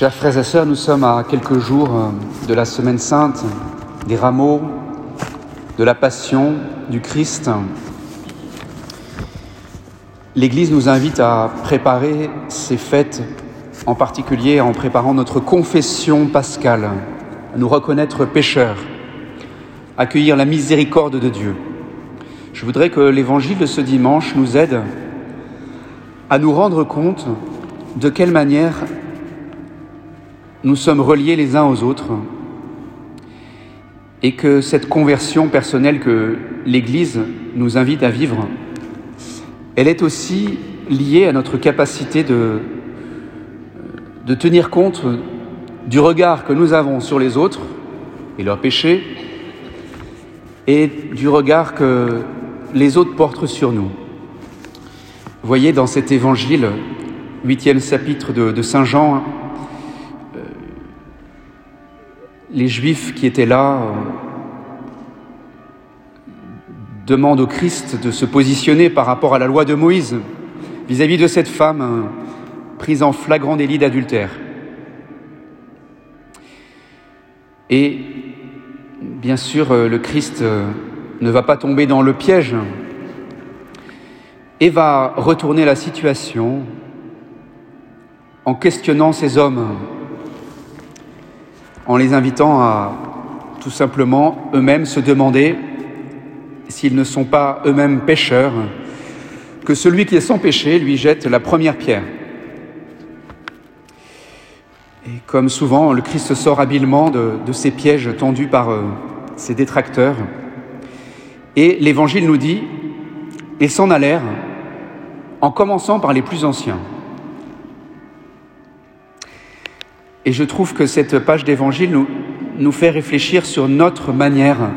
Chers frères et sœurs, nous sommes à quelques jours euh, de la Semaine sainte, des rameaux, de la Passion du Christ. L'Église nous invite à préparer ces fêtes, en particulier en préparant notre confession pascale, à nous reconnaître pécheurs, accueillir la miséricorde de Dieu. Je voudrais que l'Évangile de ce dimanche nous aide à nous rendre compte de quelle manière nous sommes reliés les uns aux autres et que cette conversion personnelle que l'Église nous invite à vivre, elle est aussi liée à notre capacité de, tenir compte du regard que nous avons sur les autres et leurs péchés et du regard que les autres portent sur nous. Voyez dans cet évangile, huitième chapitre de Saint Jean, les Juifs qui étaient là euh, demandent au Christ de se positionner par rapport à la loi de Moïse vis-à-vis de cette femme euh, prise en flagrant délit d'adultère. Et bien sûr, euh, le Christ ne va pas tomber dans le piège et va retourner la situation en questionnant ces hommes en les invitant à tout simplement eux-mêmes se demander s'ils ne sont pas eux-mêmes pécheurs, que celui qui est sans péché lui jette la première pierre. Et comme souvent, le Christ sort habilement de, ces pièges tendus par euh, ses détracteurs. Et l'Évangile nous dit, ils s'en allèrent en commençant par les plus anciens. Et je trouve que cette page d'évangile nous, fait réfléchir sur notre manière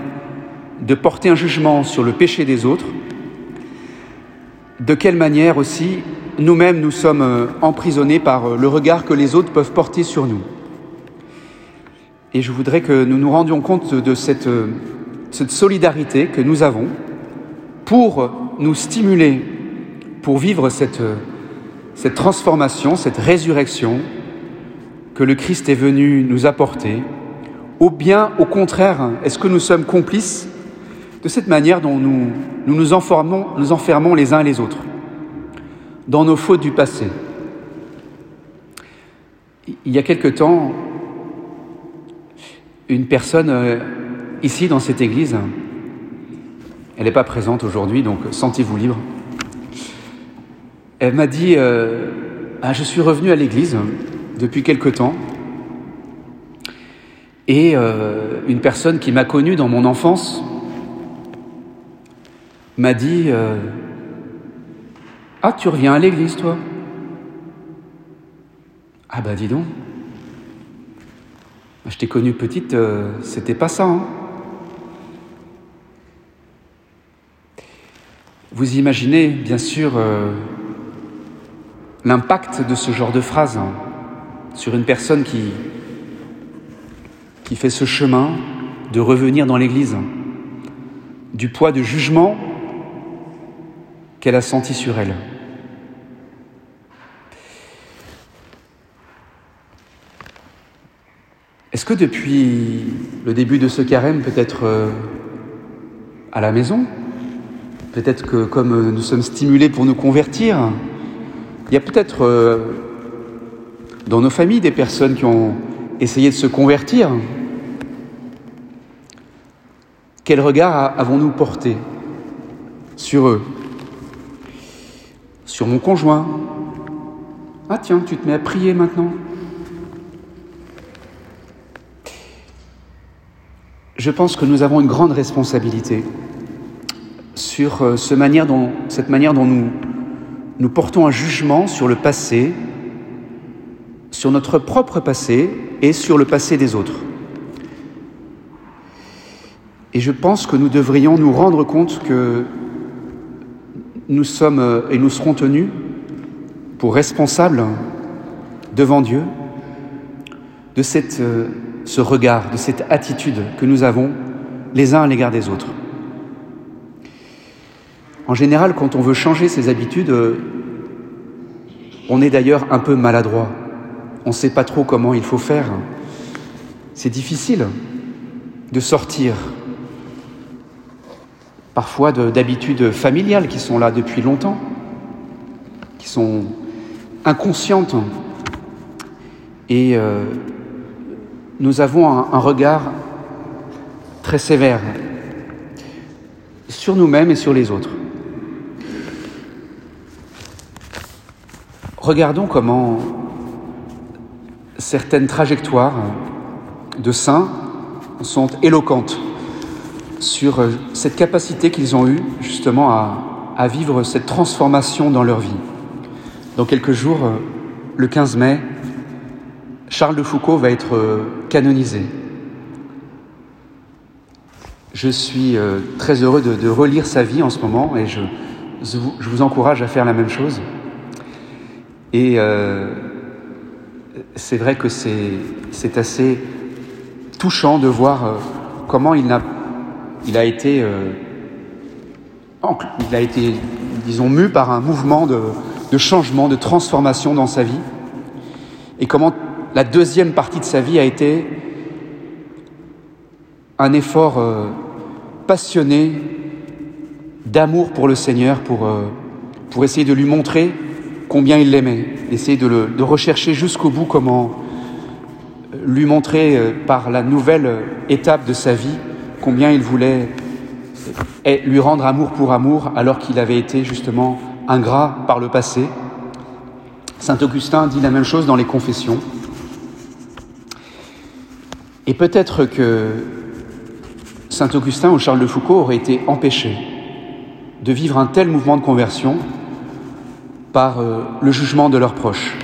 de porter un jugement sur le péché des autres, de quelle manière aussi nous-mêmes nous sommes euh, emprisonnés par euh, le regard que les autres peuvent porter sur nous. Et je voudrais que nous nous rendions compte de cette, euh, cette solidarité que nous avons pour nous stimuler, pour vivre cette transformation, cette résurrection, que le Christ est venu nous apporter Ou bien, au contraire, est-ce que nous sommes complices de cette manière dont nous nous, enfermons les uns les autres dans nos fautes du passé? Il y a quelque temps, une personne euh, ici dans cette église, elle n'est pas présente aujourd'hui, donc sentez-vous libre. Elle m'a dit, euh, ah, je suis revenu à l'église depuis quelque temps. Et euh, une personne qui m'a connu dans mon enfance m'a dit euh, Ah, tu reviens à l'église, toi? Ah, bah dis donc. Je t'ai connue petite, euh, c'était pas ça. Hein. Vous imaginez, bien sûr, l'impact de ce genre de phrase. Hein sur une personne qui, fait ce chemin de revenir dans l'Église, du poids de jugement qu'elle a senti sur elle. Est-ce que depuis le début de ce carême, peut-être euh, à la maison, peut-être que comme nous sommes stimulés pour nous convertir, il y a peut-être euh, dans nos familles des personnes qui ont essayé de se convertir. Quel regard avons-nous porté sur eux? Sur mon conjoint? Ah tiens, tu te mets à prier maintenant. Je pense que nous avons une grande responsabilité sur euh, cette manière dont nous portons un jugement sur le passé, sur notre propre passé et sur le passé des autres. Et je pense que nous devrions nous rendre compte que nous sommes euh, et nous serons tenus pour responsables devant Dieu de euh, ce regard, de cette attitude que nous avons les uns à l'égard des autres. En général, quand on veut changer ses habitudes, euh, on est d'ailleurs un peu maladroit on ne sait pas trop comment il faut faire. C'est difficile de sortir parfois d'habitudes familiales qui sont là depuis longtemps, qui sont inconscientes. Et euh, nous avons un, regard très sévère sur nous-mêmes et sur les autres. Regardons comment certaines trajectoires de saints sont éloquentes sur euh, cette capacité qu'ils ont eue justement à, vivre cette transformation dans leur vie. Dans quelques jours, euh, le 15 mai, Charles de Foucault va être euh, canonisé. Je suis très heureux de, relire sa vie en ce moment et je, je, vous encourage à faire la même chose. Et c'est vrai que c'est assez touchant de voir comment il n'a il a été, euh, il a été, disons, mu par un mouvement de, changement, de transformation dans sa vie, et comment la deuxième partie de sa vie a été un effort euh, passionné d'amour pour le Seigneur, pour, euh, pour essayer de lui montrer combien il l'aimait, essayer de, le, de rechercher jusqu'au bout comment lui montrer par la nouvelle étape de sa vie combien il voulait lui rendre amour pour amour alors qu'il avait été justement ingrat par le passé. Saint Augustin dit la même chose dans les confessions. Et peut-être que Saint Augustin ou Charles de Foucault auraient été empêchés de vivre un tel mouvement de conversion par euh, le jugement de leurs proches.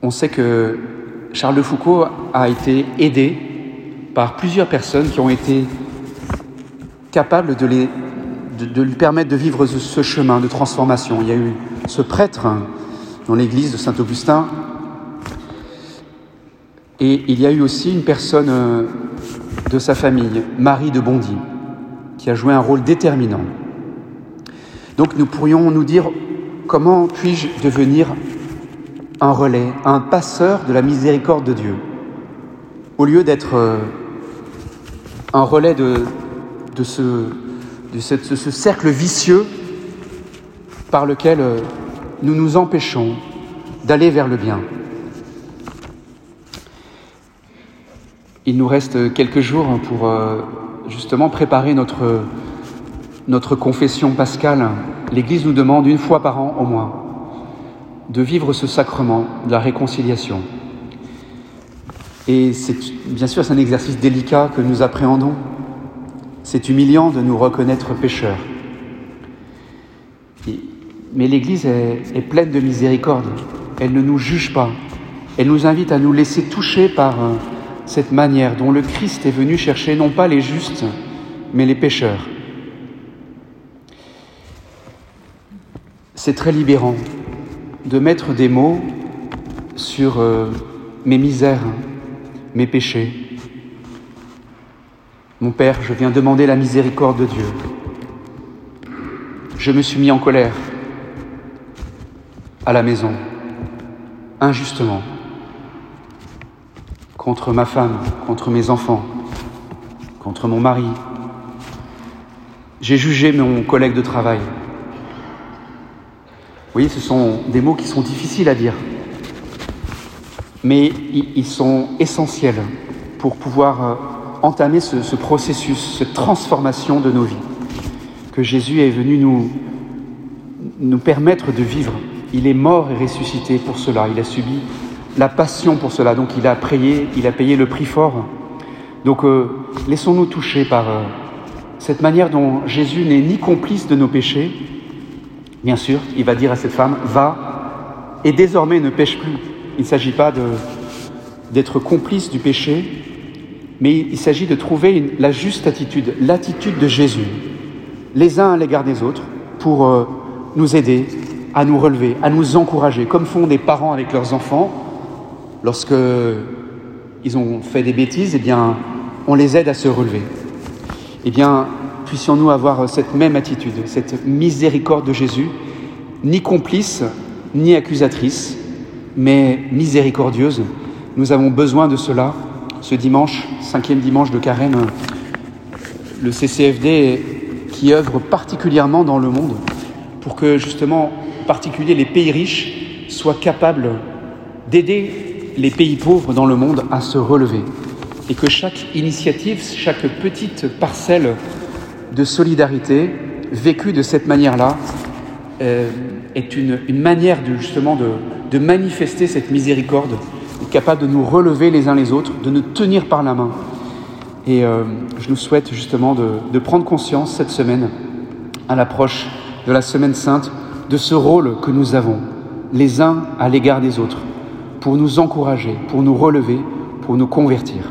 On sait que Charles de Foucault a été aidé par plusieurs personnes qui ont été capables de, de, lui permettre de vivre ce, chemin de transformation. Il y a eu ce prêtre dans l'église de Saint-Augustin, et il y a eu aussi une personne euh, de sa famille, Marie de Bondy, qui a joué un rôle déterminant. Donc nous pourrions nous dire comment puis-je devenir un relais, un passeur de la miséricorde de Dieu, au lieu d'être euh, un relais de, ce, ce cercle vicieux par lequel euh, nous nous empêchons d'aller vers le bien. Il nous reste quelques jours pour euh, justement préparer notre, notre confession pascale. L'Église nous demande une fois par an au moins de vivre ce sacrement de la réconciliation. Et c'est bien sûr c'est un exercice délicat que nous appréhendons. C'est humiliant de nous reconnaître pécheurs. Mais l'Église est, pleine de miséricorde. Elle ne nous juge pas. Elle nous invite à nous laisser toucher par euh, cette manière dont le Christ est venu chercher non pas les justes, mais les pécheurs. C'est très libérant de mettre des mots sur euh, mes misères, mes péchés. Mon Père, je viens demander la miséricorde de Dieu. Je me suis mis en colère à la maison, injustement, contre ma femme, contre mes enfants, contre mon mari. J'ai jugé mon collègue de travail. Voyez, ce sont des mots qui sont difficiles à dire mais ils sont essentiels pour pouvoir euh, entamer ce, processus, cette transformation de nos vies, que Jésus est venu nous, nous permettre de vivre. Il est mort et ressuscité pour cela, il a subi la passion pour cela, donc il a prié, il a payé le prix fort. Donc euh, laissons-nous toucher par euh, cette manière dont Jésus n'est ni complice de nos péchés, bien sûr, il va dire à cette femme, va et désormais ne pêche plus. Il ne s'agit pas d'être complice du péché, mais il s'agit de trouver la juste attitude, l'attitude de Jésus, les uns à l'égard des autres, pour euh, nous aider à nous relever, à nous encourager, comme font des parents avec leurs enfants. Lorsque ils ont fait des bêtises, eh bien, on les aide à se relever. Eh bien, puissions-nous avoir cette même attitude, cette miséricorde de Jésus, ni complice, ni accusatrice, mais miséricordieuse. Nous avons besoin de cela. Ce dimanche, cinquième dimanche de carême, le CCFD qui œuvre particulièrement dans le monde pour que justement, en particulier les pays riches, soient capables d'aider les pays pauvres dans le monde à se relever. Et que chaque initiative, chaque petite parcelle de solidarité vécue de cette manière-là euh, est une, manière de, justement de, manifester cette miséricorde, capable de nous relever les uns les autres, de nous tenir par la main. Et euh, je nous souhaite justement de, de prendre conscience cette semaine, à l'approche de la Semaine Sainte, de ce rôle que nous avons, les uns à l'égard des autres, pour nous encourager, pour nous relever, pour nous convertir.